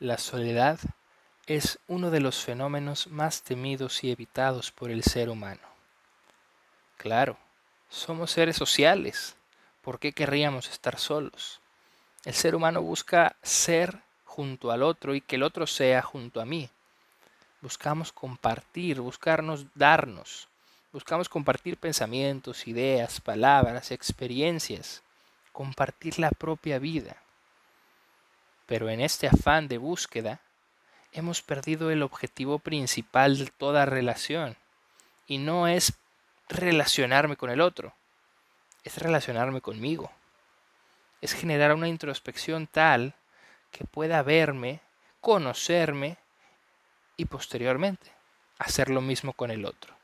La soledad es uno de los fenómenos más temidos y evitados por el ser humano. Claro, somos seres sociales. ¿Por qué querríamos estar solos? El ser humano busca ser junto al otro y que el otro sea junto a mí. Buscamos compartir, buscarnos darnos. Buscamos compartir pensamientos, ideas, palabras, experiencias, compartir la propia vida. Pero en este afán de búsqueda, hemos perdido el objetivo principal de toda relación. Y no es relacionarme con el otro, es relacionarme conmigo. Es generar una introspección tal que pueda verme, conocerme y posteriormente hacer lo mismo con el otro.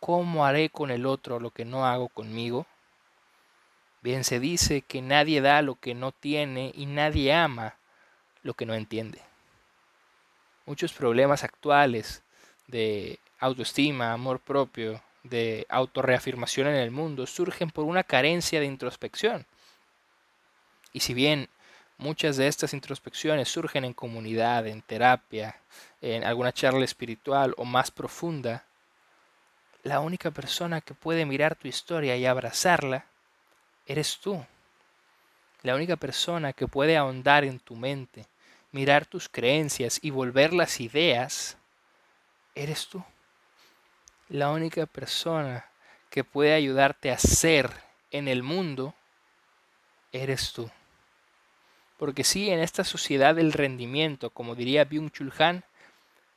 ¿Cómo haré con el otro lo que no hago conmigo? Bien se dice que nadie da lo que no tiene y nadie ama lo que no entiende. Muchos problemas actuales de autoestima, amor propio, de autorreafirmación en el mundo surgen por una carencia de introspección. Y si bien muchas de estas introspecciones surgen en comunidad, en terapia, en alguna charla espiritual o más profunda, la única persona que puede mirar tu historia y abrazarla eres tú. La única persona que puede ahondar en tu mente, mirar tus creencias y volver las ideas, eres tú. La única persona que puede ayudarte a ser en el mundo, eres tú. Porque sí, en esta sociedad del rendimiento, como diría Byung-Chul Han,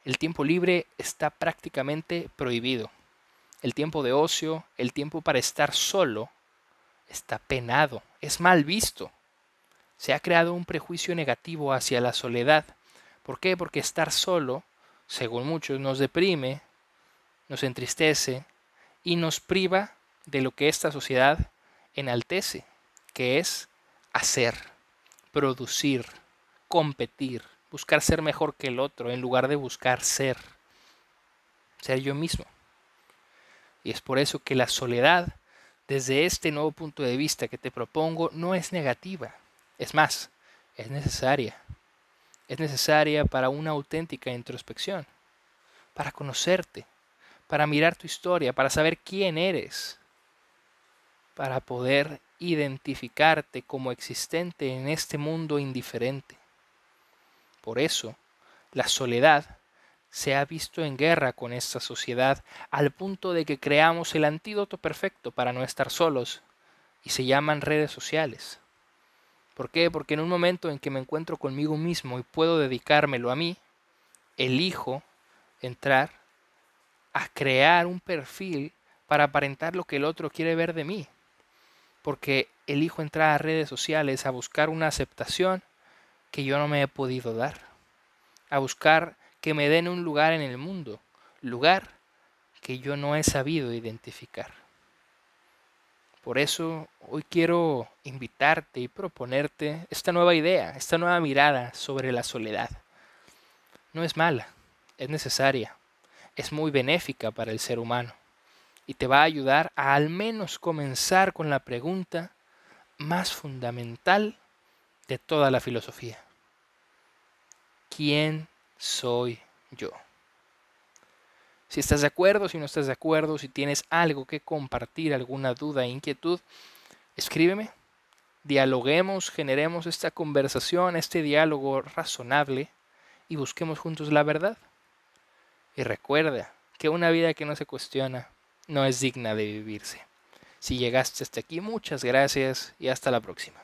el tiempo libre está prácticamente prohibido. El tiempo de ocio, el tiempo para estar solo, está penado, es mal visto. Se ha creado un prejuicio negativo hacia la soledad. ¿Por qué? Porque estar solo, según muchos, nos deprime, nos entristece y nos priva de lo que esta sociedad enaltece, que es hacer, producir, competir, buscar ser mejor que el otro en lugar de buscar ser, ser yo mismo. Y es por eso que la soledad desde este nuevo punto de vista que te propongo no es negativa. Es más, es necesaria. Es necesaria para una auténtica introspección, para conocerte, para mirar tu historia, para saber quién eres, para poder identificarte como existente en este mundo indiferente. Por eso, la soledad se ha visto en guerra con esta sociedad al punto de que creamos el antídoto perfecto para no estar solos y se llaman redes sociales. ¿Por qué? Porque en un momento en que me encuentro conmigo mismo y puedo dedicármelo a mí, elijo entrar a crear un perfil para aparentar lo que el otro quiere ver de mí. Porque elijo entrar a redes sociales a buscar una aceptación que yo no me he podido dar. A buscar que me den un lugar en el mundo, lugar que yo no he sabido identificar. Por eso hoy quiero invitarte y proponerte esta nueva idea, esta nueva mirada sobre la soledad. No es mala, es necesaria, es muy benéfica para el ser humano y te va a ayudar a al menos comenzar con la pregunta más fundamental de toda la filosofía. ¿Quién soy yo. Si estás de acuerdo, si no estás de acuerdo, si tienes algo que compartir, alguna duda, inquietud, escríbeme. Dialoguemos, generemos esta conversación, este diálogo razonable y busquemos juntos la verdad. Y recuerda que una vida que no se cuestiona no es digna de vivirse. Si llegaste hasta aquí, muchas gracias y hasta la próxima.